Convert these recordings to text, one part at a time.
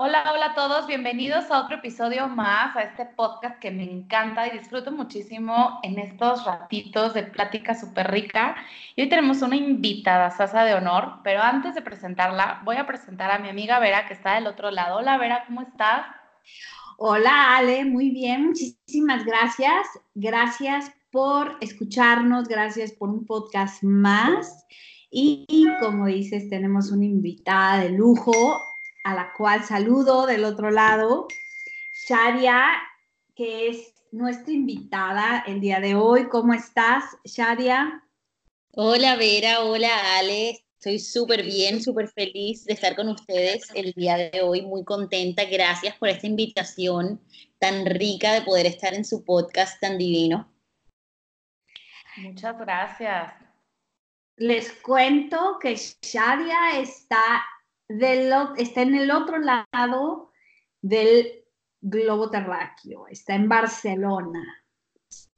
Hola, hola a todos, bienvenidos a otro episodio más, a este podcast que me encanta y disfruto muchísimo en estos ratitos de plática súper rica. Y hoy tenemos una invitada, Sasa de honor, pero antes de presentarla, voy a presentar a mi amiga Vera, que está del otro lado. Hola Vera, ¿cómo estás? Hola Ale, muy bien, muchísimas gracias. Gracias por escucharnos, gracias por un podcast más. Y como dices, tenemos una invitada de lujo a la cual saludo del otro lado, Sharia, que es nuestra invitada el día de hoy. ¿Cómo estás, Sharia? Hola, Vera, hola, Ale. Estoy súper bien, súper feliz de estar con ustedes el día de hoy, muy contenta. Gracias por esta invitación tan rica de poder estar en su podcast tan divino. Muchas gracias. Les cuento que Shadia está está en el otro lado del globo terráqueo, está en Barcelona.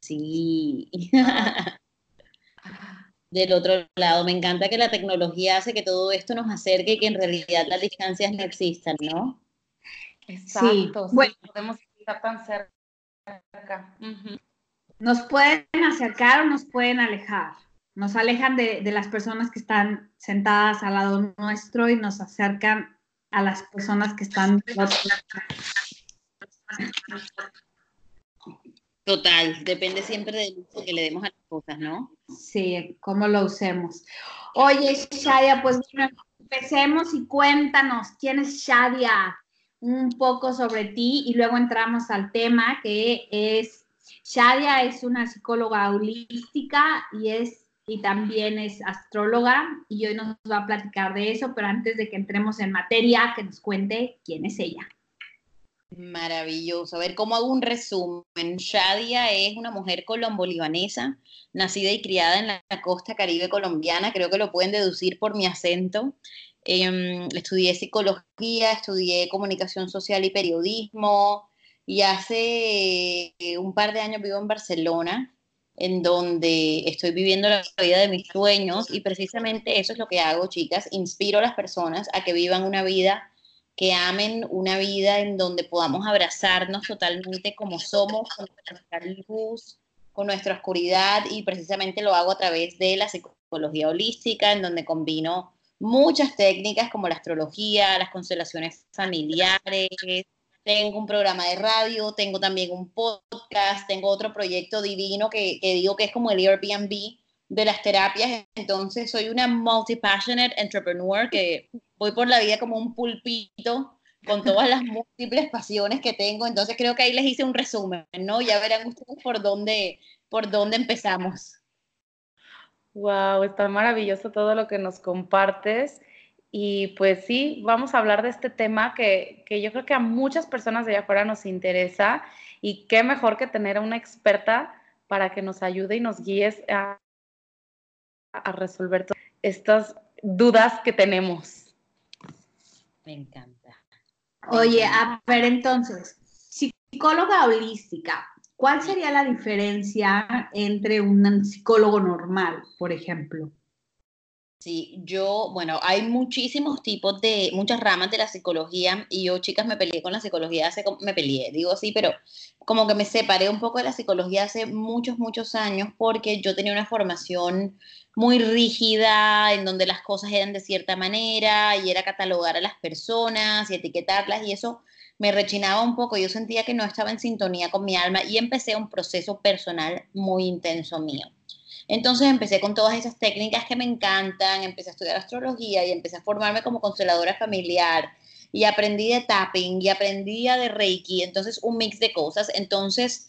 Sí. del otro lado, me encanta que la tecnología hace que todo esto nos acerque y que en realidad las distancias no existan, ¿no? Exacto, sí. Bueno, podemos estar tan cerca. Nos pueden acercar o nos pueden alejar nos alejan de, las personas que están sentadas al lado nuestro y nos acercan a las personas que están Total, depende siempre del uso que le demos a las cosas, ¿no? Sí, cómo lo usemos. Oye, Shadia, pues empecemos y cuéntanos quién es Shadia, un poco sobre ti y luego entramos al tema que es, Shadia es una psicóloga holística y es y también es astróloga y hoy nos va a platicar de eso, pero antes de que entremos en materia, que nos cuente quién es ella. Maravilloso. A ver, ¿cómo hago un resumen? Shadia es una mujer colombo-libanesa, nacida y criada en la costa caribe colombiana, creo que lo pueden deducir por mi acento. Em, estudié psicología, estudié comunicación social y periodismo y hace un par de años vivo en Barcelona en donde estoy viviendo la vida de mis sueños y precisamente eso es lo que hago, chicas, inspiro a las personas a que vivan una vida que amen una vida en donde podamos abrazarnos totalmente como somos, con nuestra luz, con nuestra oscuridad y precisamente lo hago a través de la psicología holística, en donde combino muchas técnicas como la astrología, las constelaciones familiares, tengo un programa de radio, tengo también un podcast, tengo otro proyecto divino que, digo que es como el Airbnb de las terapias. Entonces, soy una multi-passionate entrepreneur que voy por la vida como un pulpito con todas las múltiples pasiones que tengo. Entonces, creo que ahí les hice un resumen, ¿no? Ya verán ustedes por dónde, por dónde empezamos. Wow, está maravilloso todo lo que nos compartes. Y pues sí, vamos a hablar de este tema que, yo creo que a muchas personas de allá afuera nos interesa y qué mejor que tener a una experta para que nos ayude y nos guíes a, a resolver todas estas dudas que tenemos. Me encanta. Oye, a ver entonces, psicóloga holística, ¿cuál sería la diferencia entre un psicólogo normal, por ejemplo? Sí, yo, bueno, hay muchísimos tipos de, muchas ramas de la psicología y yo, chicas, me peleé con la psicología hace, me peleé, digo así, pero como que me separé un poco de la psicología hace muchos, muchos años porque yo tenía una formación muy rígida en donde las cosas eran de cierta manera y era catalogar a las personas y etiquetarlas y eso me rechinaba un poco, yo sentía que no estaba en sintonía con mi alma y empecé un proceso personal muy intenso mío. Entonces empecé con todas esas técnicas que me encantan, empecé a estudiar astrología y empecé a formarme como consteladora familiar y aprendí de tapping y aprendí de reiki, entonces un mix de cosas. Entonces,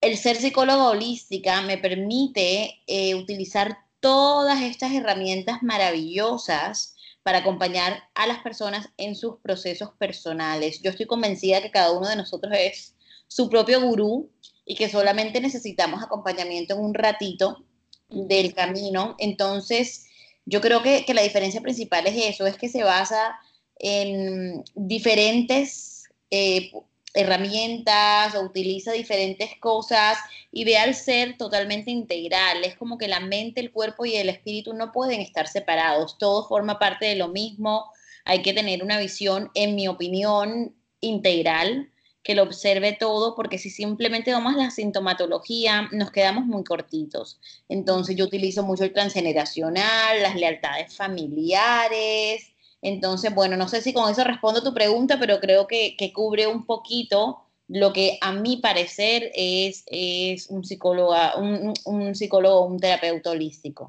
el ser psicóloga holística me permite eh, utilizar todas estas herramientas maravillosas para acompañar a las personas en sus procesos personales. Yo estoy convencida que cada uno de nosotros es su propio gurú y que solamente necesitamos acompañamiento en un ratito del camino. Entonces, yo creo que, que la diferencia principal es eso, es que se basa en diferentes eh, herramientas o utiliza diferentes cosas y ve al ser totalmente integral. Es como que la mente, el cuerpo y el espíritu no pueden estar separados, todo forma parte de lo mismo. Hay que tener una visión, en mi opinión, integral, que lo observe todo, porque si simplemente vamos a la sintomatología, nos quedamos muy cortitos. Entonces yo utilizo mucho el transgeneracional, las lealtades familiares, entonces, bueno, no sé si con eso respondo tu pregunta, pero creo que, cubre un poquito lo que a mi parecer es, es un, psicólogo, un, un psicólogo, un terapeuta holístico.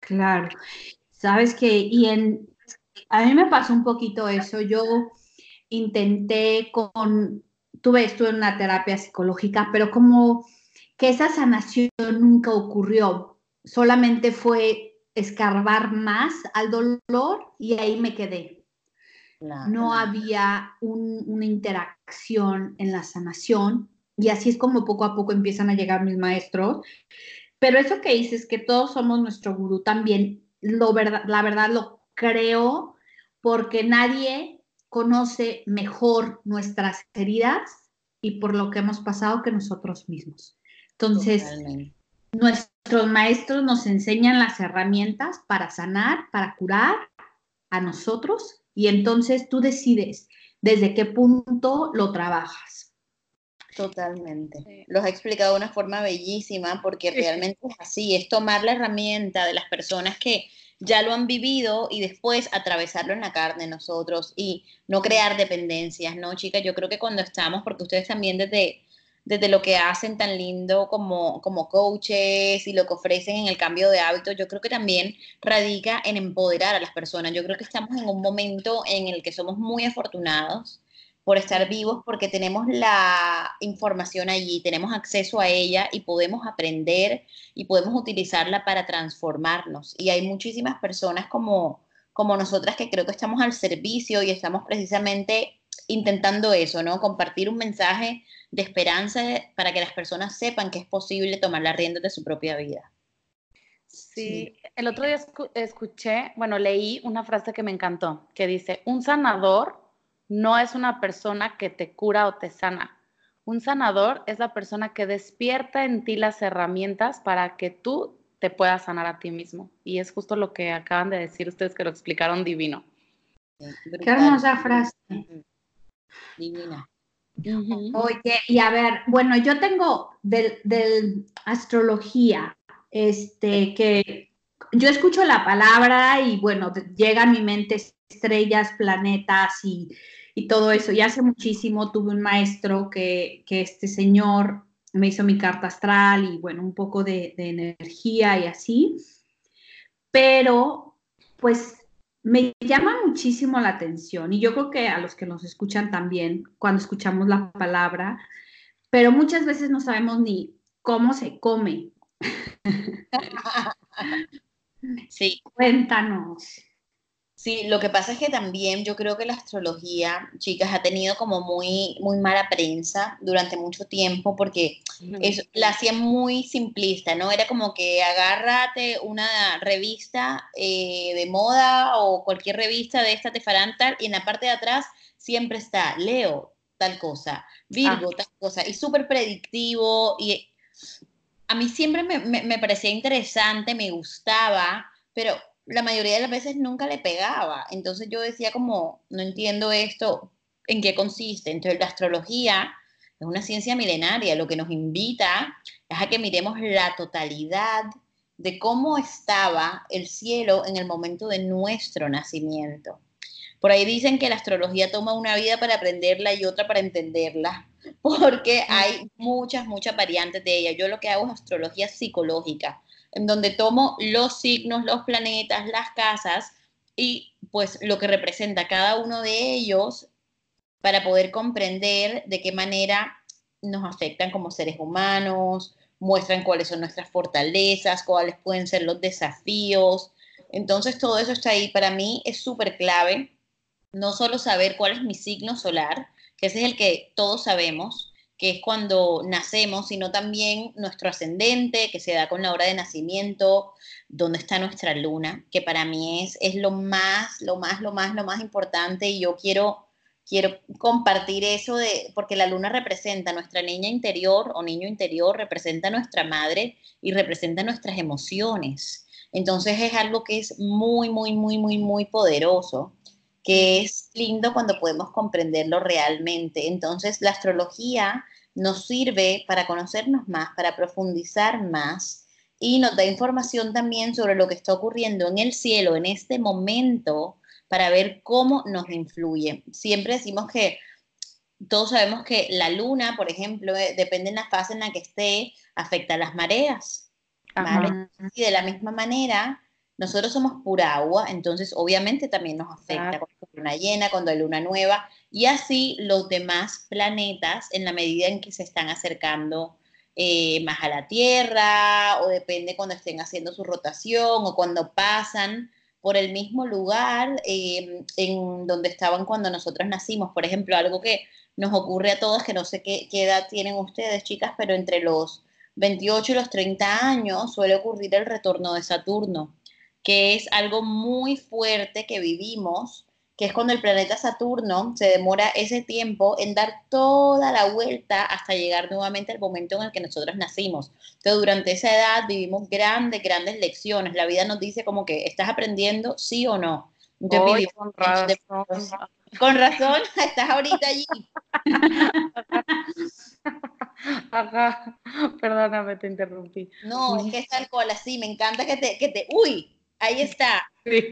Claro. Sabes que, y en, a mí me pasó un poquito eso. Yo intenté con, tuve esto en una terapia psicológica, pero como que esa sanación nunca ocurrió, solamente fue escarbar más al dolor y ahí me quedé. no había una interacción en la sanación y así es como poco a poco empiezan a llegar mis maestros. Pero eso que dices, que todos somos nuestro gurú también, lo verdad, la verdad lo creo porque nadie conoce mejor nuestras heridas y por lo que hemos pasado que nosotros mismos. Entonces, nuestros maestros nos enseñan las herramientas para sanar, para curar a nosotros y entonces tú decides desde qué punto lo trabajas. Totalmente. Los ha explicado de una forma bellísima porque realmente es así, es tomar la herramienta de las personas que ya lo han vivido y después atravesarlo en la carne nosotros y no crear dependencias, ¿no, chicas? Yo creo que cuando estamos, porque ustedes también desde desde lo que hacen tan lindo como, como coaches y lo que ofrecen en el cambio de hábitos, yo creo que también radica en empoderar a las personas. Yo creo que estamos en un momento en el que somos muy afortunados por estar vivos porque tenemos la información allí, tenemos acceso a ella y podemos aprender y podemos utilizarla para transformarnos. Y hay muchísimas personas como, como nosotras que creo que estamos al servicio y estamos precisamente intentando eso, ¿no? Compartir un mensaje de esperanza para que las personas sepan que es posible tomar las riendas de su propia vida. Sí, el otro día escuché, bueno, leí una frase que me encantó, que dice, un sanador no es una persona que te cura o te sana. Un sanador es la persona que despierta en ti las herramientas para que tú te puedas sanar a ti mismo. Y es justo lo que acaban de decir ustedes que lo explicaron divino. Qué hermosa frase. Divina. Oye, y a ver, bueno, yo tengo del, astrología, este, que yo escucho la palabra y bueno, llega a mi mente estrellas, planetas y, todo eso. Y hace muchísimo tuve un maestro que, este señor me hizo mi carta astral y bueno, un poco de, de energía y así. Pero pues me llama muchísimo la atención y yo creo que a los que nos escuchan también cuando escuchamos la palabra, pero muchas veces no sabemos ni cómo se come. Sí. Cuéntanos. Sí, lo que pasa es que también yo creo que la astrología, chicas, ha tenido como muy, muy mala prensa durante mucho tiempo porque la hacían muy simplista, ¿no? Era como que agárrate una revista eh, de moda o cualquier revista de esta te farán tal y en la parte de atrás siempre está Leo, tal cosa, Virgo, ah. tal cosa, y súper predictivo y a mí siempre me, me parecía interesante, me gustaba, pero la mayoría de las veces nunca le pegaba. Entonces yo decía como, no entiendo esto, ¿en qué consiste? Entonces la astrología es una ciencia milenaria, lo que nos invita es a que miremos la totalidad de cómo estaba el cielo en el momento de nuestro nacimiento. Por ahí dicen que la astrología toma una vida para aprenderla y otra para entenderla, porque hay muchas, muchas variantes de ella. Yo lo que hago es astrología psicológica en donde tomo los signos, los planetas, las casas y pues lo que representa cada uno de ellos para poder comprender de qué manera nos afectan como seres humanos, muestran cuáles son nuestras fortalezas, cuáles pueden ser los desafíos. Entonces todo eso está ahí. Para mí es súper clave no solo saber cuál es mi signo solar, que ese es el que todos sabemos, que es cuando nacemos, sino también nuestro ascendente, que se da con la hora de nacimiento, dónde está nuestra luna, que para mí es, es lo más, lo más, lo más, lo más importante y yo quiero quiero compartir eso de, porque la luna representa nuestra niña interior o niño interior, representa nuestra madre y representa nuestras emociones. Entonces es algo que es muy, muy, muy, muy, muy poderoso, que es lindo cuando podemos comprenderlo realmente. Entonces la astrología nos sirve para conocernos más, para profundizar más y nos da información también sobre lo que está ocurriendo en el cielo en este momento para ver cómo nos influye. Siempre decimos que todos sabemos que la luna, por ejemplo, eh, depende de la fase en la que esté, afecta a las mareas. Y de la misma manera, nosotros somos pura agua, entonces obviamente también nos afecta cuando hay luna llena, cuando hay luna nueva, y así los demás planetas en la medida en que se están acercando eh, más a la Tierra, o depende cuando estén haciendo su rotación, o cuando pasan por el mismo lugar em, en donde estaban cuando nosotros nacimos. Por ejemplo, algo que nos ocurre a todas, que no sé qué, qué edad tienen ustedes, chicas, pero entre los 28 y los 30 años suele ocurrir el retorno de Saturno, que es algo muy fuerte que vivimos que es cuando el planeta Saturno se demora ese tiempo en dar toda la vuelta hasta llegar nuevamente al momento en el que nosotros nacimos. Entonces, durante esa edad vivimos grandes, grandes lecciones. La vida nos dice como que estás aprendiendo sí o no. con, razón. con razón, estás ahorita allí. Ajá, perdóname, te interrumpí. No, es que es tal cual, así, me encanta que te, que te, uy, ahí está, sí.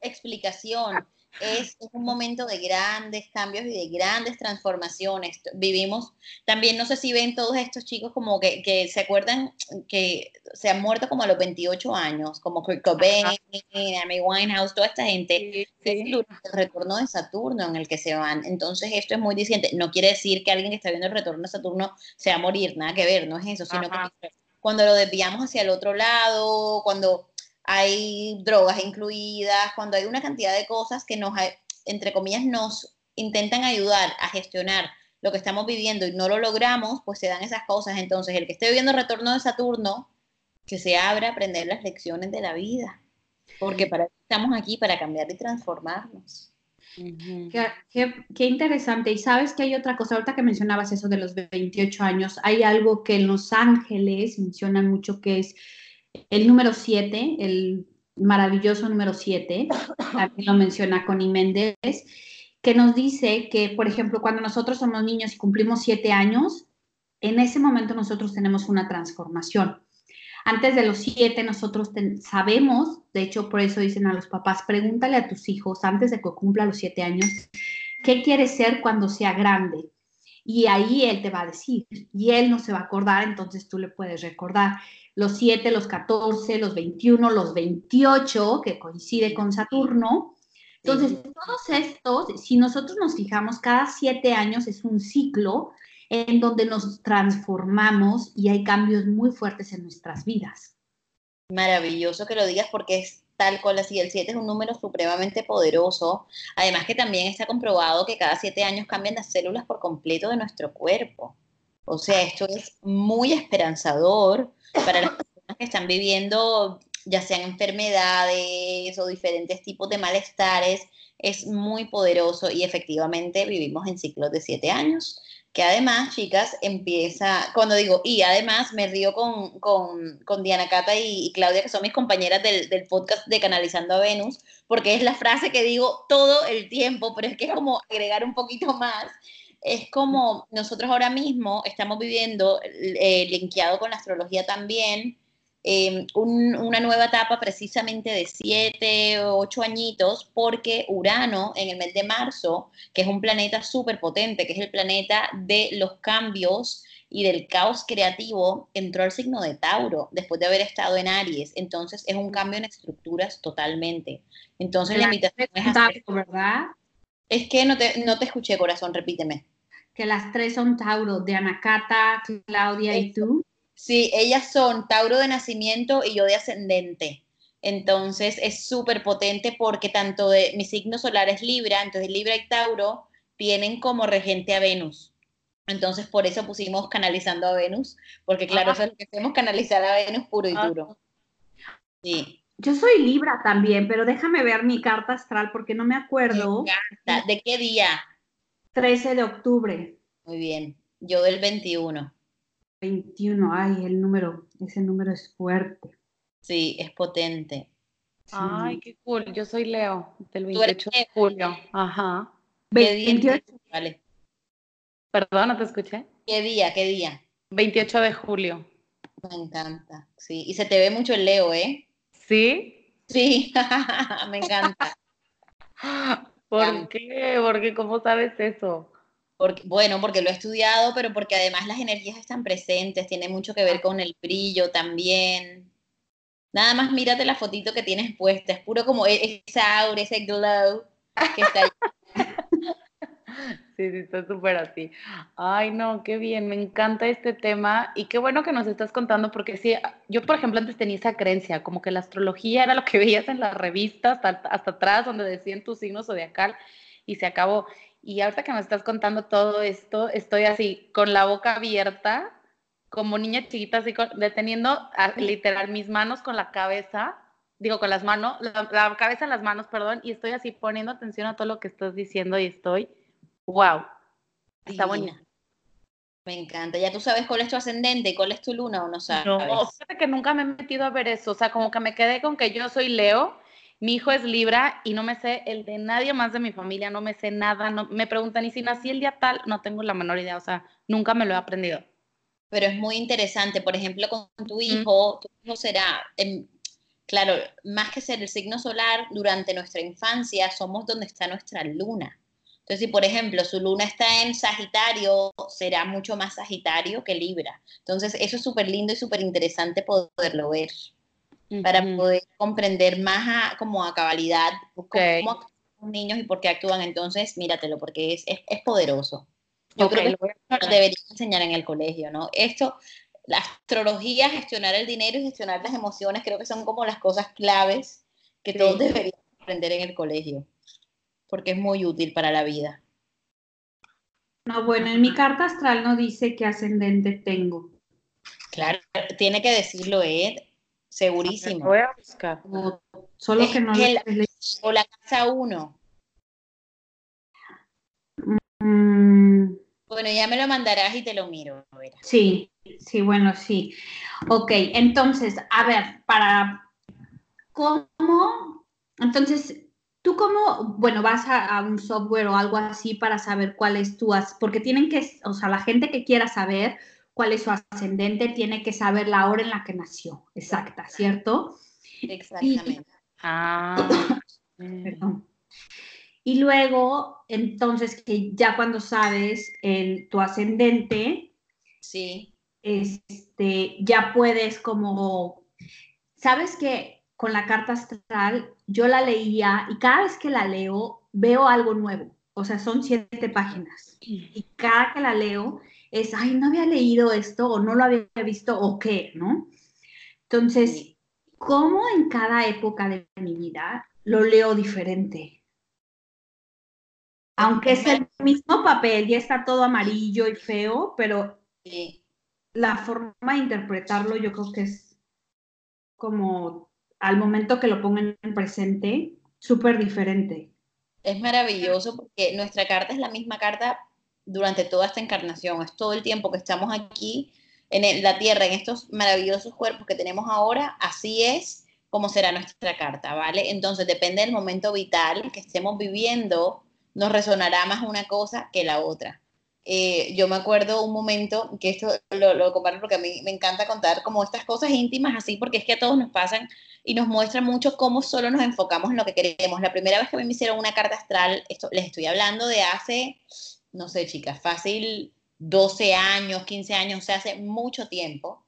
explicación es, un momento de grandes cambios y de grandes transformaciones. Vivimos, también no sé si ven todos estos chicos como que, que se acuerdan que se han muerto como a los 28 años, como Kurt Cobain, Amy Winehouse, toda esta gente, el retorno de Saturno en el que se van. Entonces esto es muy diciente. No quiere decir que alguien que está viendo el retorno de Saturno se va a morir, nada que ver, no es eso, sino que cuando lo desviamos hacia el otro lado, cuando hay drogas incluidas, cuando hay una cantidad de cosas que nos, entre comillas, nos intentan ayudar a gestionar lo que estamos viviendo y no lo logramos, pues se dan esas cosas. Entonces, el que esté viviendo retorno de Saturno, que se abra a aprender las lecciones de la vida, porque para estamos aquí, para cambiar y transformarnos. qué, qué, interesante. Y sabes que hay otra cosa, ahorita que mencionabas eso de los 28 años, hay algo que en Los Ángeles mencionan mucho que es el número 7, el maravilloso número 7, también lo menciona Connie Méndez, que nos dice que, por ejemplo, cuando nosotros somos niños y cumplimos 7 años, en ese momento nosotros tenemos una transformación. Antes de los 7 nosotros sabemos, de hecho por eso dicen a los papás, pregúntale a tus hijos antes de que cumpla los 7 años, ¿qué quiere ser cuando sea grande? Y ahí él te va a decir, y él no se va a acordar, entonces tú le puedes recordar los 7, los 14, los 21, los 28, que coincide con Saturno. Entonces, todos estos, si nosotros nos fijamos, cada siete años es un ciclo en donde nos transformamos y hay cambios muy fuertes en nuestras vidas. Maravilloso que lo digas porque es tal cual así. El 7 es un número supremamente poderoso. Además que también está comprobado que cada siete años cambian las células por completo de nuestro cuerpo. O sea, esto es muy esperanzador para las personas que están viviendo ya sean enfermedades o diferentes tipos de malestares, es muy poderoso y efectivamente vivimos en ciclos de siete años, que además, chicas, empieza, cuando digo, y además me río con, con, con Diana Cata y, Claudia, que son mis compañeras del, del, podcast de Canalizando a Venus, porque es la frase que digo todo el tiempo, pero es que es como agregar un poquito más. Es como nosotros ahora mismo estamos viviendo, eh, linkeado con la astrología también, em, una nueva etapa precisamente de siete o ocho añitos, porque Urano en el mes de marzo, que es un planeta súper potente, que es el planeta de los cambios y del caos creativo, entró al signo de Tauro después de haber estado en Aries. Entonces es un cambio en estructuras totalmente. Entonces la, invitación es, ¿verdad? Es que no te, no te escuché, corazón, repíteme que las tres son Tauro, de Anacata, Claudia y tú. Sí, ellas son Tauro de nacimiento y yo de ascendente. Entonces es súper potente porque tanto de mi signo solar es Libra, entonces Libra y Tauro tienen como regente a Venus. Entonces, por eso pusimos canalizando a Venus, porque claro, eso es lo que hacemos, canalizar a Venus puro y Ah. duro. Sí. Yo soy Libra también, pero déjame ver mi carta astral porque no me acuerdo. ¿De qué día? 13 de octubre, Muy bien. Yo del 21. 21. Ay, el número, ese número es fuerte. Sí, es potente. Ay, qué cool. Yo soy Leo, del Tú eres 28 de julio. Ajá. ¿Qué día? 28. Vale. Perdón, no te escuché. ¿Qué día? ¿Qué día? 28 de julio. Me encanta. Sí, y se te ve mucho el Leo, ¿eh? ¿Sí? Sí, me encanta. ¿Por qué? Porque ¿cómo sabes eso? Porque, bueno, porque lo he estudiado, pero porque además las energías están presentes, tiene mucho que ver con el brillo también. Nada más mírate la fotito que tienes puesta, es puro como e- esa aura, ese glow que está ahí. Sí, sí, está súper así. Ay, no, qué bien, me encanta este tema y qué bueno que nos estás contando porque sí, yo por ejemplo antes tenía esa creencia, como que la astrología era lo que veías en las revistas hasta, hasta atrás donde decían tu signo zodiacal y se acabó. Y ahorita que me estás contando todo esto, estoy así con la boca abierta, como niña chiquita, así con- deteniendo a- literal mis manos con la cabeza, digo con las manos, la, la cabeza en las manos, perdón, y estoy así poniendo atención a todo lo que estás diciendo y estoy Wow, está Divina. bonito. Me encanta. ¿Ya tú sabes cuál es tu ascendente y cuál es tu luna o no sabes? No, fíjate que nunca me he metido a ver eso, o sea, como que me quedé con que yo soy Leo, mi hijo es Libra y no me sé el de nadie más de mi familia, no me sé nada, no, me preguntan, ¿y si nací el día tal? No tengo la menor idea, o sea, nunca me lo he aprendido. Pero es muy interesante. Por ejemplo, con tu hijo, tu hijo será, em, claro, más que ser el signo solar, durante nuestra infancia somos donde está nuestra luna. Entonces, si por ejemplo su luna está en Sagitario, será mucho más Sagitario que Libra. Entonces, eso es súper lindo y súper interesante poderlo ver, para poder comprender más a, como a cabalidad cómo actúan los niños y por qué actúan. Entonces, míratelo, porque es, es, es poderoso. Yo creo que lo debería enseñar en el colegio, ¿no? Esto, la astrología, gestionar el dinero y gestionar las emociones, creo que son como las cosas claves que Sí. todos deberían aprender en el colegio, porque es muy útil para la vida. No, bueno, en mi carta astral no dice qué ascendente tengo. Claro, tiene que decirlo Ed, Lo segurísimo. voy a buscar. o- solo Es que no el- O la casa 1. Mm, Bueno, ya me lo mandarás y te lo miro. sí, sí, bueno, sí. Ok, entonces, a ver, para cómo, entonces, tú cómo, bueno, vas a, a un software o algo así para saber cuál es tu, porque tienen que, o sea, la gente que quiera saber cuál es su ascendente tiene que saber la hora en la que nació, exacta, ¿cierto? Exactamente. Ah, Perdón. Y luego, entonces, que ya cuando sabes el, tu ascendente, Sí, este, ya puedes como, sabes que con la carta astral yo la leía y cada vez que la leo veo algo nuevo, o sea, son siete páginas. Y cada que la leo es, ay, no había leído esto o no lo había visto o qué, ¿no? Entonces. ¿cómo en cada época de mi vida lo leo diferente? Aunque es el mismo papel, ya está todo amarillo y feo, pero la forma de interpretarlo yo creo que es como al momento que lo pongan en presente, súper diferente. Es maravilloso porque nuestra carta es la misma carta durante toda esta encarnación. Es todo el tiempo que estamos aquí en la Tierra, en estos maravillosos cuerpos que tenemos ahora, así es como será nuestra carta, ¿vale? Entonces depende del momento vital que estemos viviendo, nos resonará más una cosa que la otra. Eh, yo me acuerdo un momento, que esto lo, lo comparto porque a mí me encanta contar como estas cosas íntimas así, porque es que a todos nos pasan y nos muestra mucho cómo solo nos enfocamos en lo que queremos. La primera vez que me hicieron una carta astral, esto les estoy hablando de hace, no sé, chicas, fácil 12 años, 15 años, o sea, hace mucho tiempo.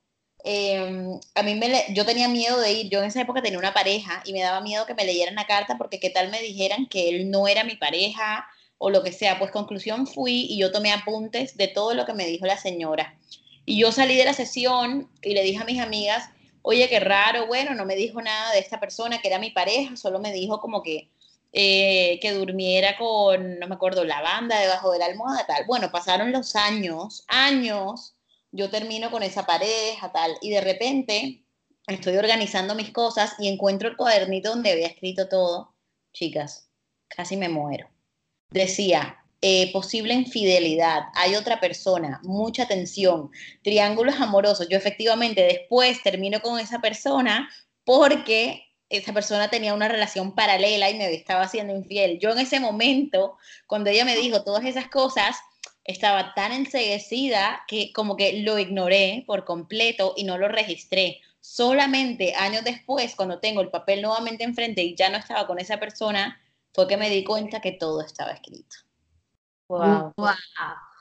Eh, a mí me yo tenía miedo de ir, yo en esa época tenía una pareja y me daba miedo que me leyeran la carta porque qué tal me dijeran que él no era mi pareja o lo que sea. Pues conclusión fui y yo tomé apuntes de todo lo que me dijo la señora. Y yo salí de la sesión y le dije a mis amigas, oye, qué raro, bueno, no me dijo nada de esta persona que era mi pareja, solo me dijo como que eh, que durmiera con, no me acuerdo, lavanda debajo de la almohada, tal. Bueno, pasaron los años, años, yo termino con esa pareja, tal, y de repente estoy organizando mis cosas y encuentro el cuadernito donde había escrito todo. Chicas, casi me muero. Decía, eh, posible infidelidad, hay otra persona, mucha tensión, triángulos amorosos. Yo efectivamente después termino con esa persona porque esa persona tenía una relación paralela y me estaba haciendo infiel. Yo en ese momento, cuando ella me dijo todas esas cosas, estaba tan enseguecida que como que lo ignoré por completo y no lo registré. Solamente años después, cuando tengo el papel nuevamente enfrente y ya no estaba con esa persona, fue que me di cuenta que todo estaba escrito. Wow.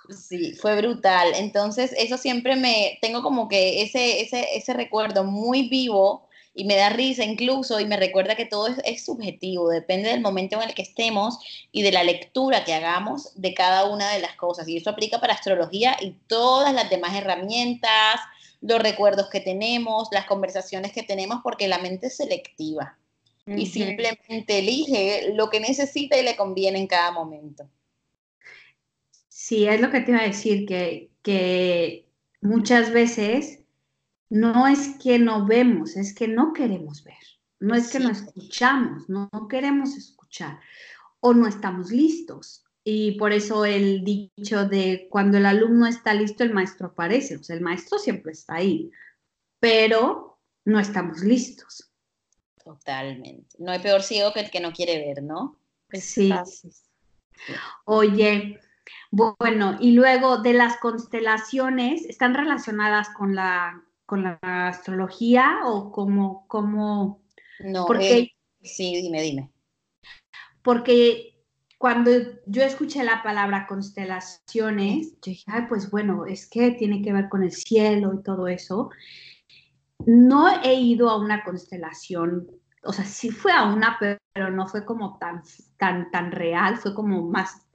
Sí, fue brutal. Entonces, eso siempre me, tengo como que ese, ese, ese recuerdo muy vivo y me da risa incluso y me recuerda que todo es, subjetivo, depende del momento en el que estemos y de la lectura que hagamos de cada una de las cosas. Y eso aplica para astrología y todas las demás herramientas, los recuerdos que tenemos, las conversaciones que tenemos, porque la mente es selectiva y simplemente elige lo que necesita y le conviene en cada momento. Sí, es lo que te iba a decir, que, que muchas veces no es que no vemos, es que no queremos ver, no es que no escuchamos, no, queremos escuchar o no estamos listos. Y por eso el dicho de cuando el alumno está listo, el maestro aparece. O sea, el maestro siempre está ahí, pero no estamos listos. Totalmente. No hay peor ciego que el que no quiere ver, ¿no? Sí. Oye, bueno, y luego de las constelaciones, ¿están relacionadas con la con la astrología o como, como... No, porque, eh, sí, dime, dime. Porque cuando yo escuché la palabra constelaciones, yo dije, ay, pues bueno, es que tiene que ver con el cielo y todo eso. No he ido a una constelación, o sea, sí fue a una, pero no fue como tan, tan, tan real, fue como más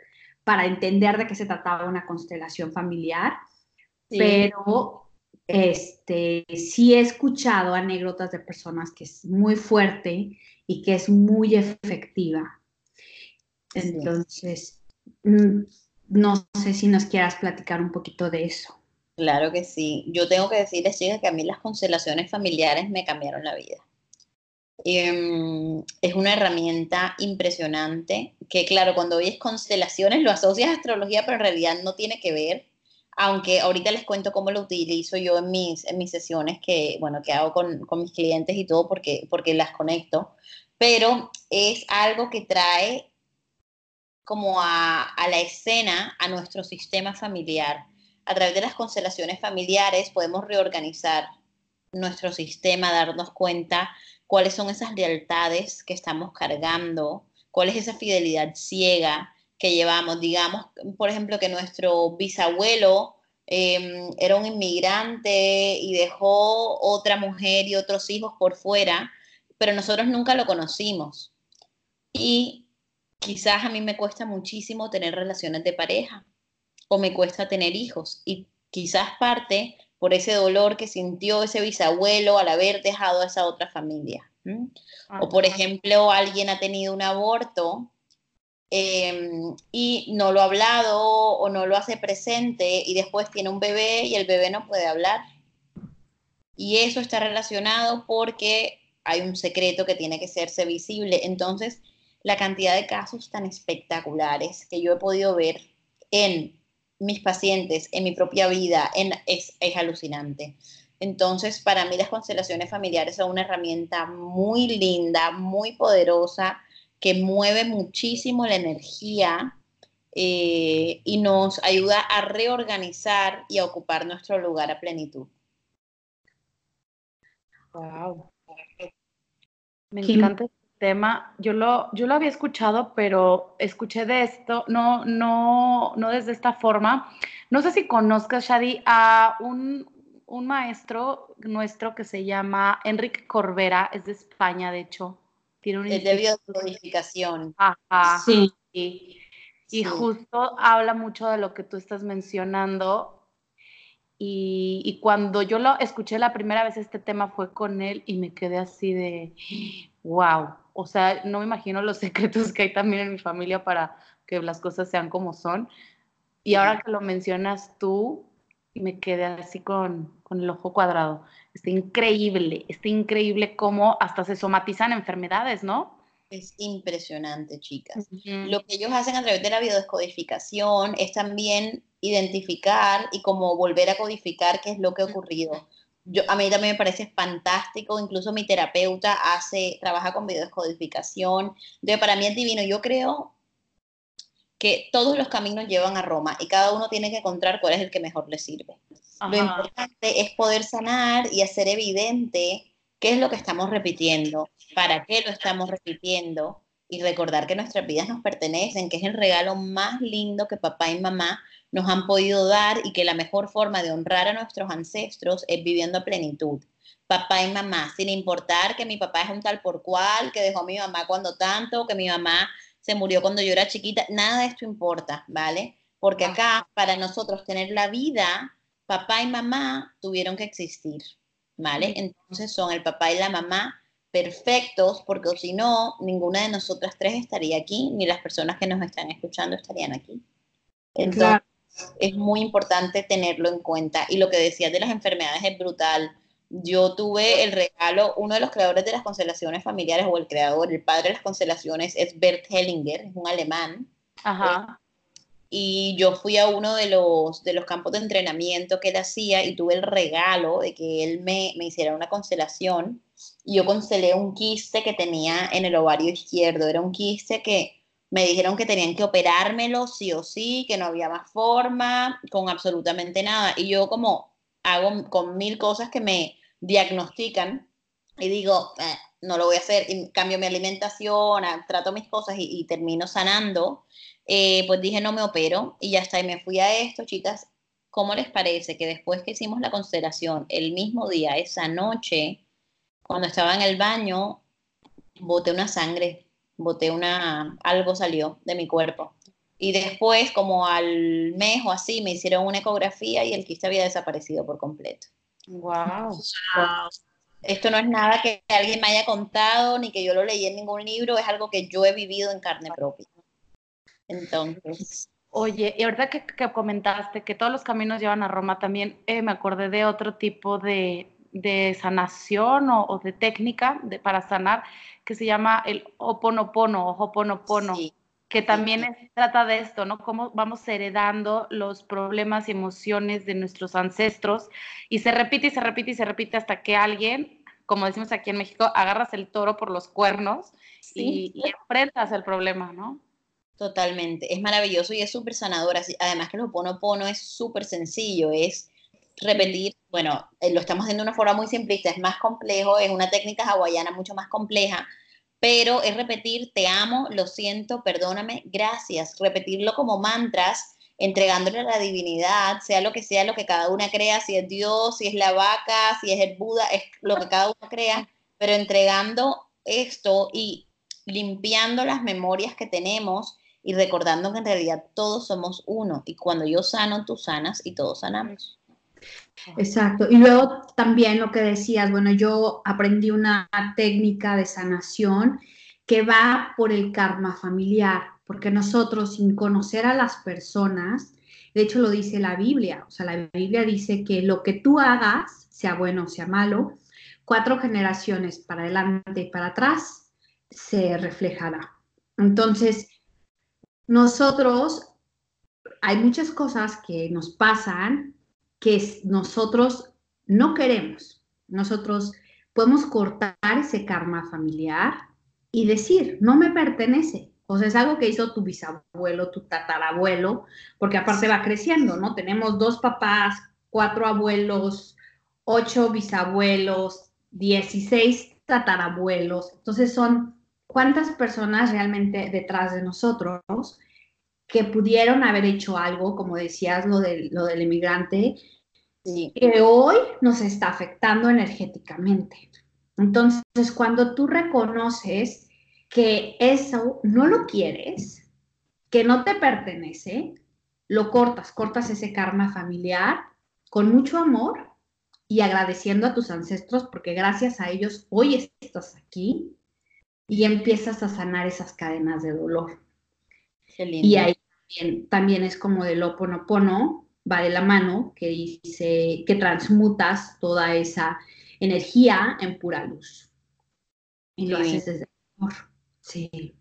para entender de qué se trataba una constelación familiar, pero este, sí he escuchado anécdotas de personas que es muy fuerte y que es muy efectiva. Entonces, mm, no sé si nos quieras platicar un poquito de eso. Claro que sí. Yo tengo que decirles, chicas, que a mí las constelaciones familiares me cambiaron la vida. Em, es una herramienta impresionante que, claro, cuando oyes constelaciones lo asocias a astrología, pero en realidad no tiene que ver aunque ahorita les cuento cómo lo utilizo yo en mis, en mis sesiones que, bueno, que hago con, con mis clientes y todo porque, porque las conecto, pero es algo que trae como a, a, la escena a nuestro sistema familiar. A través de las constelaciones familiares podemos reorganizar nuestro sistema, darnos cuenta cuáles son esas lealtades que estamos cargando, cuál es esa fidelidad ciega, que llevamos. Digamos, por ejemplo, que nuestro bisabuelo em, era un inmigrante y dejó otra mujer y otros hijos por fuera, pero nosotros nunca lo conocimos. Y quizás a mí me cuesta muchísimo tener relaciones de pareja o me cuesta tener hijos y quizás parte por ese dolor que sintió ese bisabuelo al haber dejado a esa otra familia. O por ejemplo, alguien ha tenido un aborto Em, y no lo ha hablado o no lo hace presente y después tiene un bebé y el bebé no puede hablar. Y eso está relacionado porque hay un secreto que tiene que serse visible. Entonces, la cantidad de casos tan espectaculares que yo he podido ver en mis pacientes, en mi propia vida, es, es alucinante. Entonces, para mí las constelaciones familiares son una herramienta muy linda, muy poderosa, que mueve muchísimo la energía eh, y nos ayuda a reorganizar y a ocupar nuestro lugar a plenitud. Wow. Me encanta este tema. Yo lo, yo lo había escuchado, pero escuché de esto, no, no, no desde esta forma. No sé si conozcas, Shadi, a un, un maestro nuestro que se llama Enrique Corbera, es de España, de hecho tiene un el de biodescodificación. Ajá. Sí. Y, justo habla mucho de lo que tú estás mencionando. Y, cuando yo lo escuché la primera vez este tema fue con él y me quedé así de, wow. O sea, no me imagino los secretos que hay también en mi familia para que las cosas sean como son. Y ahora que lo mencionas tú, me quedé así con, con el ojo cuadrado. Está increíble, está increíble cómo hasta se somatizan enfermedades, ¿no? Es impresionante, chicas. Lo que ellos hacen a través de la biodescodificación es también identificar y como volver a codificar qué es lo que ha ocurrido. Yo, a mí también me parece fantástico, incluso mi terapeuta hace, trabaja con biodescodificación. Entonces, para mí es divino. Yo creo que todos los caminos llevan a Roma y cada uno tiene que encontrar cuál es el que mejor le sirve. Lo importante es poder sanar y hacer evidente qué es lo que estamos repitiendo, para qué lo estamos repitiendo y recordar que nuestras vidas nos pertenecen, que es el regalo más lindo que papá y mamá nos han podido dar y que la mejor forma de honrar a nuestros ancestros es viviendo a plenitud. Papá y mamá, sin importar que mi papá es un tal por cual, que dejó a mi mamá cuando tanto, que mi mamá se murió cuando yo era chiquita, nada de esto importa, ¿vale? Porque acá, para nosotros tener la vida, papá y mamá tuvieron que existir. ¿vale? Entonces son el papá y la mamá perfectos, porque si no, ninguna de nosotras tres estaría aquí, ni las personas que nos están escuchando estarían aquí. Entonces, es muy importante tenerlo en cuenta. Y lo que decías de las enfermedades es brutal. Yo tuve el regalo, uno de los creadores de las constelaciones familiares, o el creador, el padre de las constelaciones, es Bert Hellinger, es un alemán. Ajá y yo fui a uno de los, de los campos de entrenamiento que él hacía y tuve el regalo de que él me, me hiciera una constelación y yo constelé un quiste que tenía en el ovario izquierdo, era un quiste que me dijeron que tenían que operármelo sí o sí, que no había más forma, con absolutamente nada. Y yo como hago con mil cosas que me diagnostican y digo, eh, no lo voy a hacer, y cambio mi alimentación, trato mis cosas y, y termino sanando. Eh, pues dije no me opero y ya está, y me fui a esto, chicas. ¿Cómo les parece que después que hicimos la constelación, el mismo día, esa noche, cuando estaba en el baño, boté una sangre, boté una, algo salió de mi cuerpo. Y después, como al mes o así, me hicieron una ecografía y el quiste había desaparecido por completo. Wow. Esto no es nada que alguien me haya contado ni que yo lo leí en ningún libro, es algo que yo he vivido en carne propia. Entonces. Oye, y ahorita que, comentaste que todos los caminos llevan a Roma, también eh, me acordé de otro tipo de, sanación o, de técnica de, para sanar que se llama el oponopono o hoponopono, que también trata de esto, ¿no? Cómo vamos heredando los problemas y emociones de nuestros ancestros y se repite y se repite y se repite hasta que alguien, como decimos aquí en México, agarras el toro por los cuernos y, y enfrentas el problema, ¿no? Totalmente, es maravilloso y es súper sanador. Además que el Ho'oponopono es súper sencillo, es repetir, bueno, eh, lo estamos haciendo de una forma muy simplista, es más complejo, es una técnica hawaiana mucho más compleja, pero es repetir, te amo, lo siento, perdóname, gracias, repetirlo como mantras, entregándole a la divinidad, sea lo que sea lo que cada una crea, si es Dios, si es la vaca, si es el Buda, es lo que cada uno crea, pero entregando esto y limpiando las memorias que tenemos y recordando que en realidad todos somos uno y cuando yo sano, tú sanas y todos sanamos. Exacto. Y luego también lo que decías, bueno, yo aprendí una técnica de sanación que va por el karma familiar, porque nosotros sin conocer a las personas, de hecho lo dice la Biblia, o sea, la Biblia dice que lo que tú hagas, sea bueno o sea malo, cuatro generaciones para adelante y para atrás, se reflejará. Entonces, nosotros, hay muchas cosas que nos pasan que nosotros no queremos. Nosotros podemos cortar ese karma familiar y decir, no me pertenece. O sea, es algo que hizo tu bisabuelo, tu tatarabuelo, porque aparte va creciendo, ¿no? Tenemos dos papás, cuatro abuelos, ocho bisabuelos, dieciséis tatarabuelos. Entonces son cuántas personas realmente detrás de nosotros que pudieron haber hecho algo, como decías, lo, de, lo del inmigrante, que hoy nos está afectando energéticamente. Entonces, cuando tú reconoces que eso no lo quieres, que no te pertenece, lo cortas, cortas ese karma familiar con mucho amor y agradeciendo a tus ancestros porque gracias a ellos hoy estás aquí y empiezas a sanar esas cadenas de dolor. Y ahí también, es como del oponopono, va de la mano, que dice que transmutas toda esa energía en pura luz. Y lo haces desde el amor. Sí.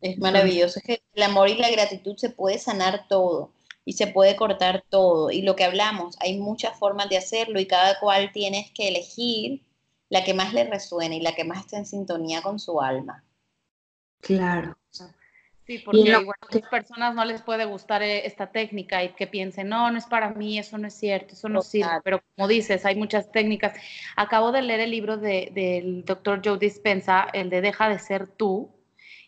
Es maravilloso, es que el amor y la gratitud se puede sanar todo y se puede cortar todo. Y lo que hablamos, hay muchas formas de hacerlo y cada cual tienes que elegir la que más le resuene y la que más esté en sintonía con su alma. Claro. Sí, porque igual a otras personas no les puede gustar eh, esta técnica y que piensen, no, no es para mí, eso no es cierto, eso no sirve. Pero como dices, hay muchas técnicas. Acabo de leer el libro de, del doctor Joe Dispensa, el de Deja de ser tú,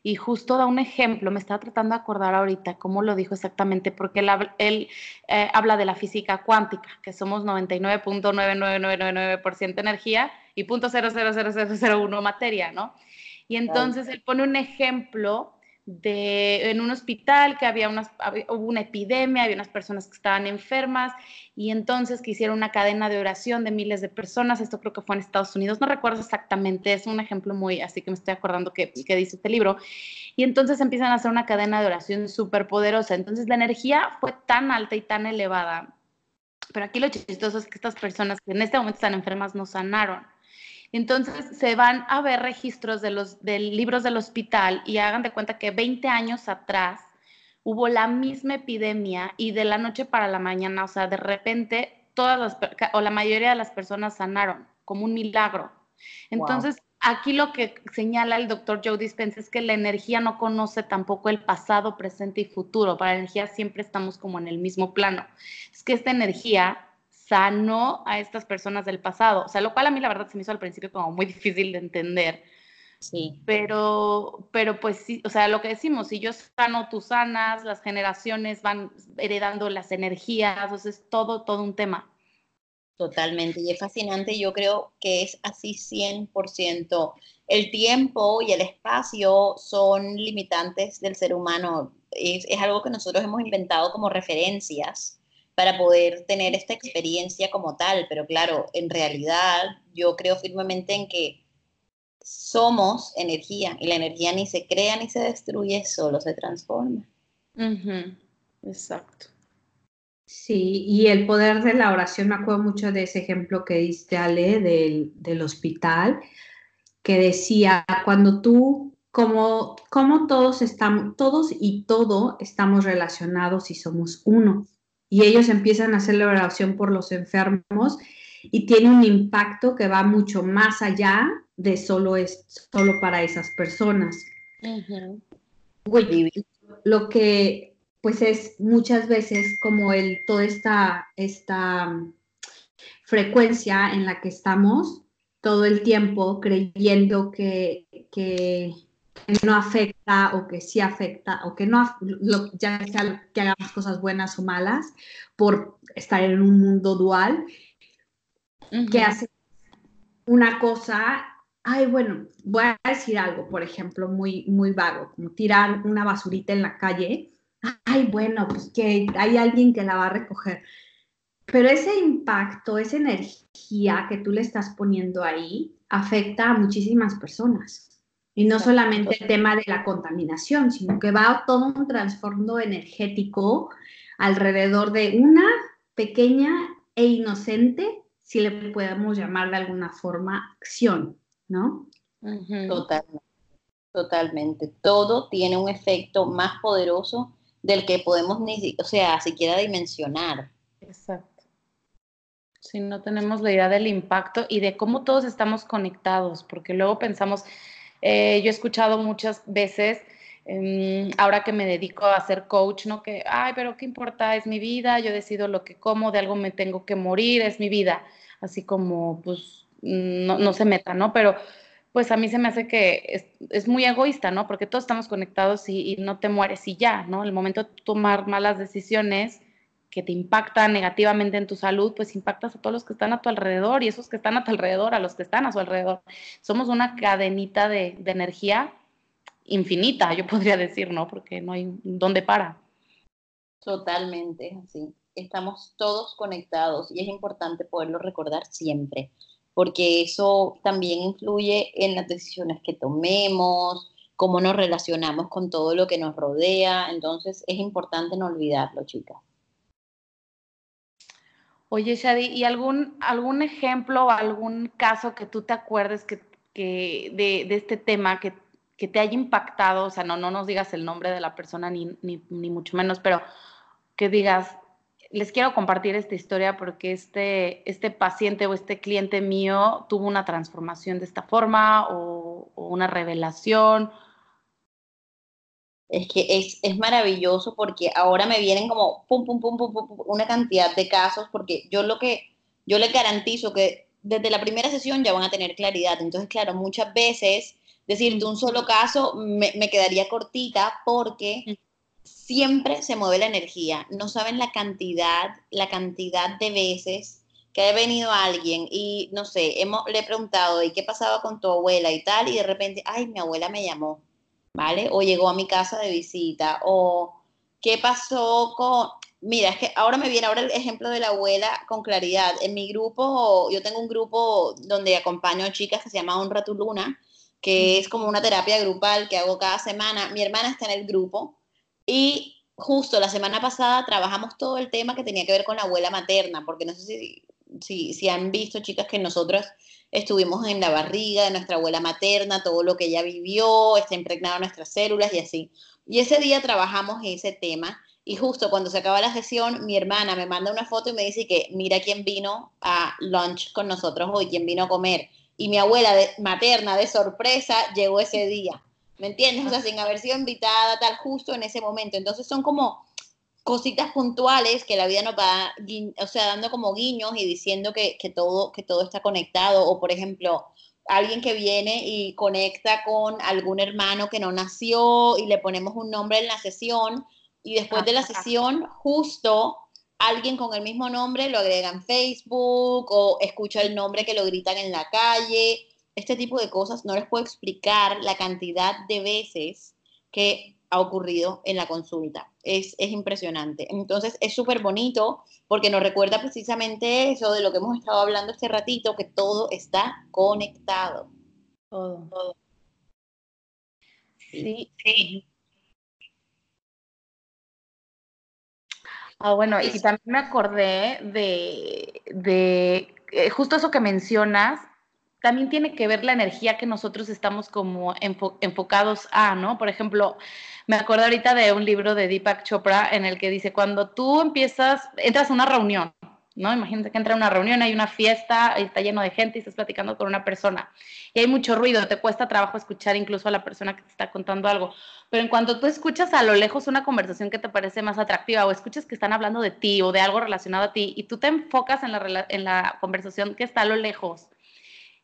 y justo da un ejemplo, me estaba tratando de acordar ahorita cómo lo dijo exactamente, porque él, eh, habla de la física cuántica, que somos 99.99999% energía y .00001 materia, ¿no? Y entonces él pone un ejemplo de, en un hospital que había, unas, hubo una epidemia, había unas personas que estaban enfermas y entonces que hicieron una cadena de oración de miles de personas, esto creo que fue en Estados Unidos, no recuerdo exactamente, es un ejemplo muy, así que me estoy acordando que, que dice este libro, y entonces empiezan a hacer una cadena de oración súper poderosa, entonces la energía fue tan alta y tan elevada, pero aquí lo chistoso es que estas personas que en este momento están enfermas no sanaron. Entonces se van a ver registros de los de libros del hospital y hagan de cuenta que 20 años atrás hubo la misma epidemia y de la noche para la mañana, o sea, de repente todas las o la mayoría de las personas sanaron como un milagro. Entonces, aquí lo que señala el doctor Joe Dispenza es que la energía no conoce tampoco el pasado, presente y futuro. Para la energía siempre estamos como en el mismo plano. Es que esta energía sanó a estas personas del pasado. O sea, lo cual a mí la verdad se me hizo al principio como muy difícil de entender. Sí. Pero, pero pues sí, o sea, lo que decimos, si yo sano, tú sanas, las generaciones van heredando las energías, o sea, es todo, todo un tema. Totalmente, y es fascinante, yo creo que es así 100%. El tiempo y el espacio son limitantes del ser humano, es, es algo que nosotros hemos inventado como referencias para poder tener esta experiencia como tal. Pero claro, en realidad yo creo firmemente en que somos energía y la energía ni se crea ni se destruye, solo se transforma. Exacto. Sí, y el poder de la oración, me acuerdo mucho de ese ejemplo que diste, Ale, del, del hospital, que decía, cuando tú, como, como todos estamos, todos y todo estamos relacionados y somos uno y ellos empiezan a hacer la oración por los enfermos y tiene un impacto que va mucho más allá de solo, es, solo para esas personas. lo que pues es muchas veces como el, toda esta, esta mm, frecuencia en la que estamos todo el tiempo creyendo que, que que no afecta o que sí afecta o que no, ya sea que hagamos cosas buenas o malas por estar en un mundo dual, que hace una cosa, ay, bueno, voy a decir algo, por ejemplo, muy, muy vago, como tirar una basurita en la calle, ay, bueno, pues que hay alguien que la va a recoger. Pero ese impacto, esa energía que tú le estás poniendo ahí, afecta a muchísimas personas. Y no solamente el tema de la contaminación, sino que va todo un trasfondo energético alrededor de una pequeña e inocente, si le podemos llamar de alguna forma, acción, ¿no? Totalmente. Totalmente. Todo tiene un efecto más poderoso del que podemos ni, o sea, siquiera dimensionar. Exacto. Si no tenemos la idea del impacto y de cómo todos estamos conectados, porque luego pensamos, eh, yo he escuchado muchas veces, em, ahora que me dedico a ser coach, ¿no? Que, ay, pero ¿qué importa? Es mi vida, yo decido lo que como, de algo me tengo que morir, es mi vida. Así como, pues, no, no se meta, ¿no? Pero pues a mí se me hace que es, es muy egoísta, ¿no? Porque todos estamos conectados y, y, no te mueres y ya, ¿no? El momento de tomar malas decisiones, que te impactan negativamente en tu salud, pues impactas a todos los que están a tu alrededor y esos que están a tu alrededor, a los que están a su alrededor. Somos una cadenita de, energía infinita, yo podría decir, ¿no? Porque no hay dónde para. Totalmente, así. Estamos todos conectados y es importante poderlo recordar siempre. porque eso también influye en las decisiones que tomemos, cómo nos relacionamos con todo lo que nos rodea. Entonces es importante no olvidarlo, chicas. Oye, Shadi, ¿y algún, algún ejemplo o algún caso que tú te acuerdes que, de, este tema que, te haya impactado? O sea, no, no nos digas el nombre de la persona ni, ni, mucho menos, pero que digas, les quiero compartir esta historia porque este, este paciente o este cliente mío tuvo una transformación de esta forma o, o una revelación es que es, es, maravilloso porque ahora me vienen como pum, pum, pum, pum, pum, una cantidad de casos, porque yo lo que, yo les garantizo que desde la primera sesión ya van a tener claridad. Entonces, claro, muchas veces decir un solo caso me, me quedaría cortita porque siempre se mueve la energía. No saben la cantidad, la cantidad de veces que ha venido alguien y, no sé, hemos, le he preguntado, ¿y qué pasaba con tu abuela y tal? Y de repente, ay, mi abuela me llamó ¿vale? O llegó a mi casa de visita, o qué pasó con... Mira, es que ahora me viene ahora el ejemplo de la abuela con claridad. En mi grupo, yo tengo un grupo donde acompaño a chicas que se llama Honra tu Luna, que es como una terapia grupal que hago cada semana. Mi hermana está en el grupo y justo la semana pasada trabajamos todo el tema que tenía que ver con la abuela materna, porque no sé si, si, si han visto, chicas, que nosotros estuvimos en la barriga de nuestra abuela materna, todo lo que ella vivió, está impregnado en nuestras células y así. Y ese día trabajamos ese tema y justo cuando se acaba la sesión, mi hermana me manda una foto y me dice que mira quién vino a lunch con nosotros hoy, quién vino a comer. Y mi abuela materna de sorpresa llegó ese día. ¿Me entiendes? O sea, sin haber sido invitada, tal, justo en ese momento. Entonces son como cositas puntuales que la vida nos va, o sea, dando como guiños y diciendo que, todo, que todo está conectado. O, por ejemplo, alguien que viene y conecta con algún hermano que no nació y le ponemos un nombre en la sesión y después de la sesión, justo alguien con el mismo nombre lo agrega en Facebook o escucha el nombre que lo gritan en la calle. Este tipo de cosas no les puedo explicar la cantidad de veces que ha ocurrido en la consulta. Es, impresionante. Entonces es súper bonito porque nos recuerda precisamente eso de lo que hemos estado hablando este ratito, que todo está conectado. Todo. todo. Sí, sí. Ah, bueno, y también me acordé de, de eh, justo eso que mencionas, también tiene que ver la energía que nosotros estamos como enfocados a, ¿no? Por ejemplo, me acuerdo ahorita de un libro de Deepak Chopra en el que dice, cuando tú empiezas, entras a una reunión, ¿no? Imagínate que entra a una reunión, hay una fiesta, está lleno de gente y estás platicando con una persona y hay mucho ruido, te cuesta trabajo escuchar incluso a la persona que te está contando algo. Pero en cuanto tú escuchas a lo lejos una conversación que te parece más atractiva o escuchas que están hablando de ti o de algo relacionado a ti y tú te enfocas en la, en la conversación que está a lo lejos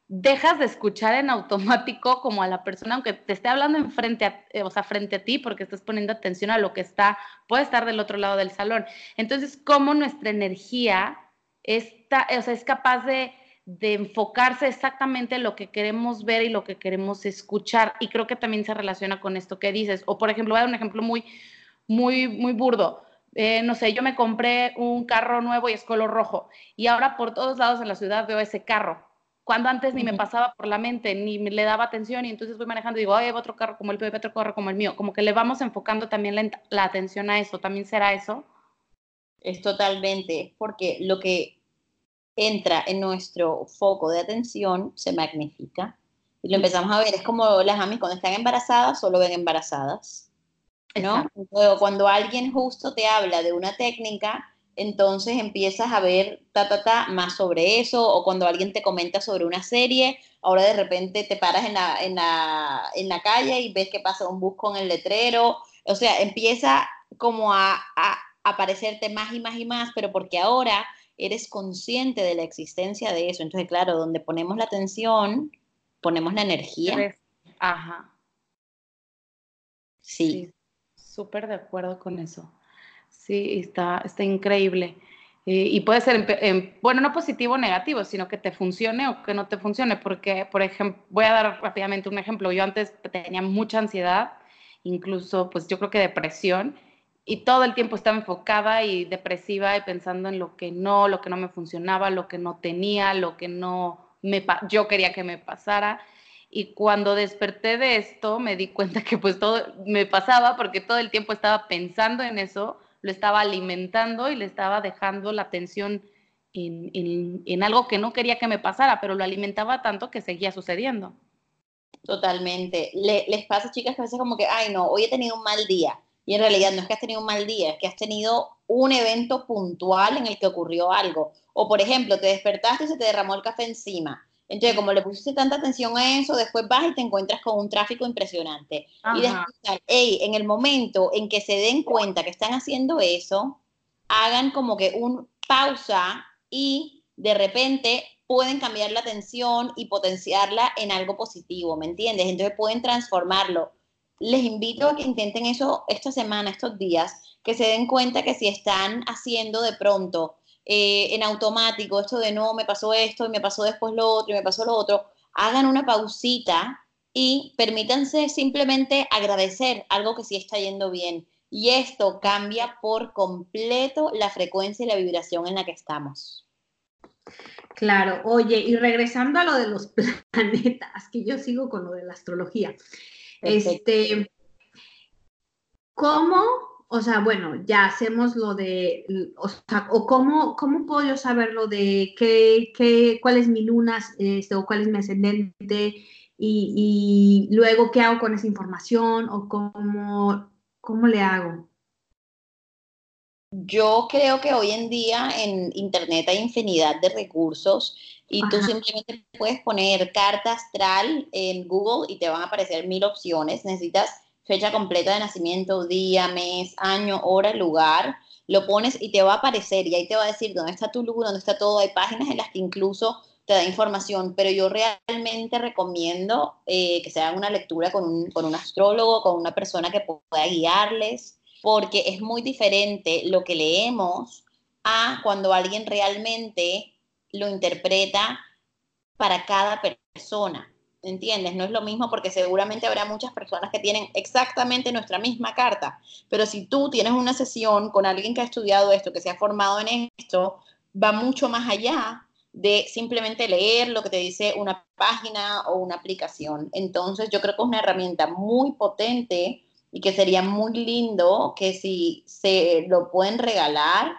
dejas de escuchar en automático como a la persona, aunque te esté hablando enfrente a, eh, o sea, frente a ti, porque estás poniendo atención a lo que está, puede estar del otro lado del salón. Entonces, cómo nuestra energía está, o sea, es capaz de, de enfocarse exactamente en lo que queremos ver y lo que queremos escuchar. Y creo que también se relaciona con esto que dices. O, por ejemplo, voy a dar un ejemplo muy, muy, muy burdo. Eh, no sé, yo me compré un carro nuevo y es color rojo y ahora por todos lados en la ciudad veo ese carro cuando antes ni me pasaba por la mente, ni me le daba atención y entonces voy manejando y digo, ay, otro carro como el mío, otro carro como el mío, como que le vamos enfocando también la, atención a eso, ¿también será eso? Es totalmente, porque lo que entra en nuestro foco de atención se magnifica y lo empezamos a ver, es como las mami cuando están embarazadas solo ven embarazadas, ¿no? Cuando alguien justo te habla de una técnica, entonces empiezas a ver ta, ta, ta, más sobre eso, o cuando alguien te comenta sobre una serie, ahora de repente te paras en la, en la, en la calle y ves que pasa un bus con el letrero, o sea, empieza como a, a aparecerte más y más y más, pero porque ahora eres consciente de la existencia de eso. Entonces, claro, donde ponemos la atención, ponemos la energía. Ajá. Sí. Súper de acuerdo con eso. Sí, está, está increíble. Eh, y puede ser, bueno, no positivo o negativo, sino que te funcione o que no te funcione, porque, por ejemplo, voy a dar rápidamente un ejemplo. Yo antes tenía mucha ansiedad, incluso, pues yo creo que depresión, y todo el tiempo estaba enfocada y depresiva y pensando en lo que no, lo que no me funcionaba, lo que no tenía, lo que no, me, yo quería que me pasara. Y cuando desperté de esto, me di cuenta que pues todo me pasaba porque todo el tiempo estaba pensando en eso, lo estaba alimentando y le estaba dejando la atención en, en algo que no quería que me pasara, pero lo alimentaba tanto que seguía sucediendo. Totalmente. les pasa, chicas, que a veces como que, ay, no, hoy he tenido un mal día. Y en realidad no es que has tenido un mal día, es que has tenido un evento puntual en el que ocurrió algo. O, por ejemplo, te despertaste y se te derramó el café encima. Entonces, como le pusiste tanta atención a eso, después vas y te encuentras con un tráfico impresionante. Y después, hey, en el momento en que se den cuenta que están haciendo eso, hagan como que un pausa y de repente pueden cambiar la atención y potenciarla en algo positivo, ¿me entiendes? Entonces pueden transformarlo. Les invito a que intenten eso esta semana, estos días, que se den cuenta que si están haciendo de pronto eh, en automático esto de no, me pasó esto y me pasó después lo otro y me pasó lo otro, hagan una pausita y permítanse simplemente agradecer algo que sí está yendo bien. Y esto cambia por completo la frecuencia y la vibración en la que estamos. Claro, oye, y regresando a lo de los planetas, que yo sigo con lo de la astrología. Este, ¿cómo? O sea, bueno, ya hacemos lo de, o, sea, o cómo, cómo puedo yo saber lo de qué, qué, cuál es mi luna este, o cuál es mi ascendente y, y, luego qué hago con esa información o cómo, cómo le hago? Yo creo que hoy en día en Internet hay infinidad de recursos y tú simplemente puedes poner carta astral en Google y te van a aparecer mil opciones. Necesitas fecha completa de nacimiento, día, mes, año, hora, lugar. Lo pones y te va a aparecer y ahí te va a decir dónde está tu luz, dónde está todo. Hay páginas en las que incluso te da información, pero yo realmente recomiendo eh, que se hagan una lectura con un, con un astrólogo, con una persona que pueda guiarles porque es muy diferente lo que leemos a cuando alguien realmente lo interpreta para cada persona. ¿Entiendes? No es lo mismo porque seguramente habrá muchas personas que tienen exactamente nuestra misma carta, pero si tú tienes una sesión con alguien que ha estudiado esto, que se ha formado en esto, va mucho más allá de simplemente leer lo que te dice una página o una aplicación. Entonces yo creo que es una herramienta muy potente y que sería muy lindo que si se lo pueden regalar,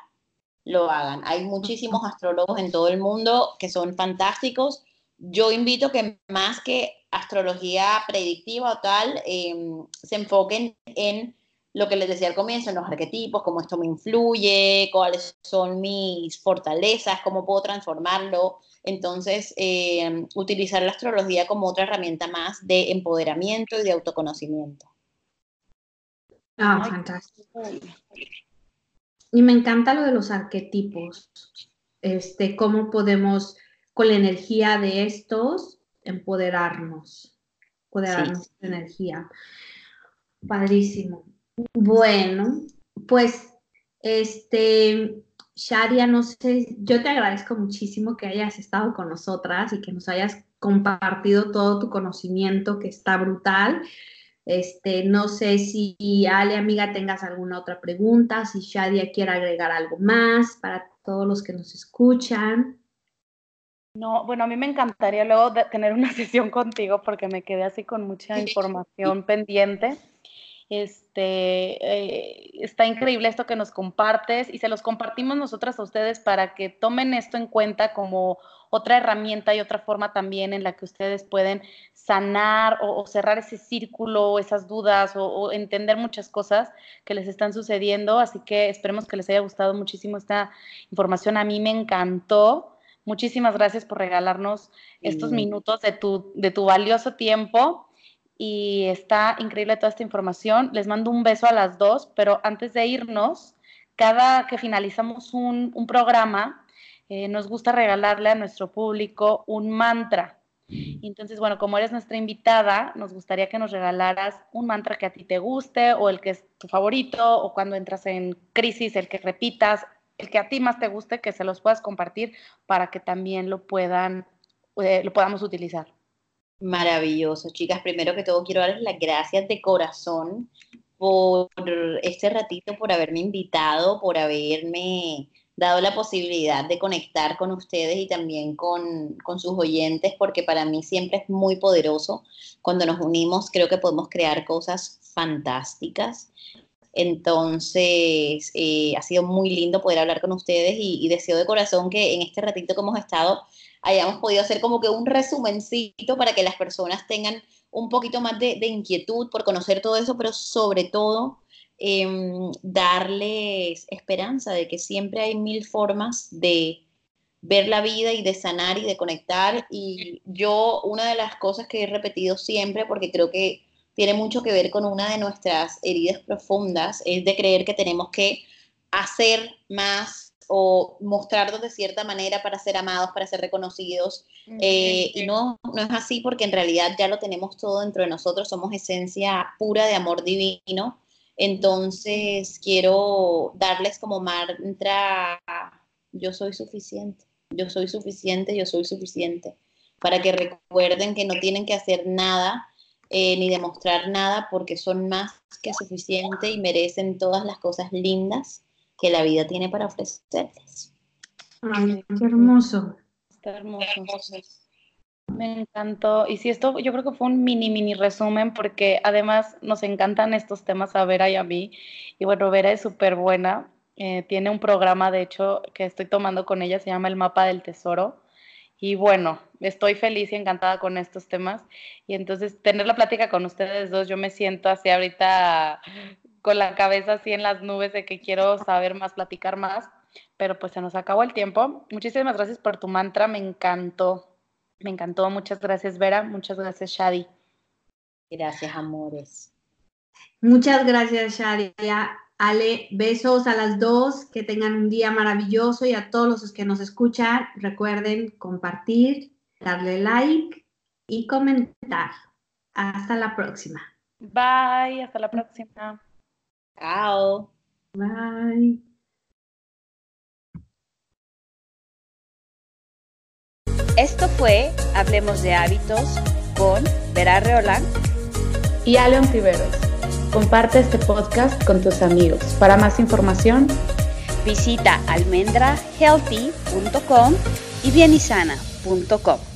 lo hagan. Hay muchísimos astrólogos en todo el mundo que son fantásticos. Yo invito que más que astrología predictiva o tal, em, se enfoquen en lo que les decía al comienzo, en los arquetipos, cómo esto me influye, cuáles son mis fortalezas, cómo puedo transformarlo. Entonces, em, utilizar la astrología como otra herramienta más de empoderamiento y de autoconocimiento. Ah, fantástico. Y me encanta lo de los arquetipos. Este, cómo podemos, con la energía de estos, empoderarnos, empoderarnos de energía. Padrísimo. Bueno, pues, este, Sharia, no sé, yo te agradezco muchísimo que hayas estado con nosotras y que nos hayas compartido todo tu conocimiento, que está brutal. Este, no sé si Ale, amiga, tengas alguna otra pregunta, si Shadia quiere agregar algo más para todos los que nos escuchan. No, bueno, a mí me encantaría luego tener una sesión contigo porque me quedé así con mucha información pendiente. Este, eh, está increíble esto que nos compartes y se los compartimos nosotras a ustedes para que tomen esto en cuenta como otra herramienta y otra forma también en la que ustedes pueden sanar o, cerrar ese círculo, esas dudas o, entender muchas cosas que les están sucediendo. Así que esperemos que les haya gustado muchísimo esta información. A mí me encantó. Muchísimas gracias por regalarnos estos minutos de tu, de tu valioso tiempo. Y está increíble toda esta información. Les mando un beso a las dos, pero antes de irnos, cada que finalizamos un, un programa, eh, nos gusta regalarle a nuestro público un mantra entonces, bueno, como eres nuestra invitada, nos gustaría que nos regalaras un mantra que a ti te guste o el que es tu favorito o cuando entras en crisis, el que repitas, el que a ti más te guste, que se los puedas compartir para que también lo puedan, eh, lo podamos utilizar. Maravilloso, chicas. Primero que todo, quiero darles las gracias de corazón por este ratito, por haberme invitado, por haberme dado la posibilidad de conectar con ustedes y también con, con, sus oyentes, porque para mí siempre es muy poderoso. Cuando nos unimos, creo que podemos crear cosas fantásticas. Entonces, eh, ha sido muy lindo poder hablar con ustedes y, deseo de corazón que en este ratito que hemos estado hayamos podido hacer como que un resumencito para que las personas tengan un poquito más de, inquietud por conocer todo eso, pero sobre todo Em, darles esperanza de que siempre hay mil formas de ver la vida y de sanar y de conectar. Y yo, una de las cosas que he repetido siempre, porque creo que tiene mucho que ver con una de nuestras heridas profundas, es de creer que tenemos que hacer más o mostrarnos de cierta manera para ser amados, para ser reconocidos. Eh, y no, no es así porque en realidad ya lo tenemos todo dentro de nosotros, somos esencia pura de amor divino entonces, quiero darles como mantra, yo soy suficiente, yo soy suficiente, yo soy suficiente, para que recuerden que no tienen que hacer nada eh, ni demostrar nada porque son más que suficiente y merecen todas las cosas lindas que la vida tiene para ofrecerles. Ay, qué hermoso. Está hermoso. Me encantó. Y sí, esto yo creo que fue un mini, mini resumen porque además nos encantan estos temas a Vera y a mí. Y bueno, Vera es súper buena. Eh, tiene un programa, de hecho, que estoy tomando con ella, se llama El Mapa del Tesoro. Y bueno, estoy feliz y encantada con estos temas. Y entonces tener la plática con ustedes dos, yo me siento así ahorita con la cabeza así en las nubes de que quiero saber más, platicar más. Pero pues se nos acabó el tiempo. Muchísimas gracias por tu mantra, me encantó. Me encantó. Muchas gracias, Vera. Muchas gracias, Shadi. Gracias, amores. Muchas gracias, Shadi. Ale, besos a las dos, que tengan un día maravilloso y a todos los que nos escuchan, recuerden compartir, darle like y comentar. Hasta la próxima. Bye, hasta la próxima. Chao. Bye. Esto fue Hablemos de Hábitos con Vera Reolán y Aleon Tiveros. Comparte este podcast con tus amigos. Para más información, visita almendrahealthy.com y bienisana.com.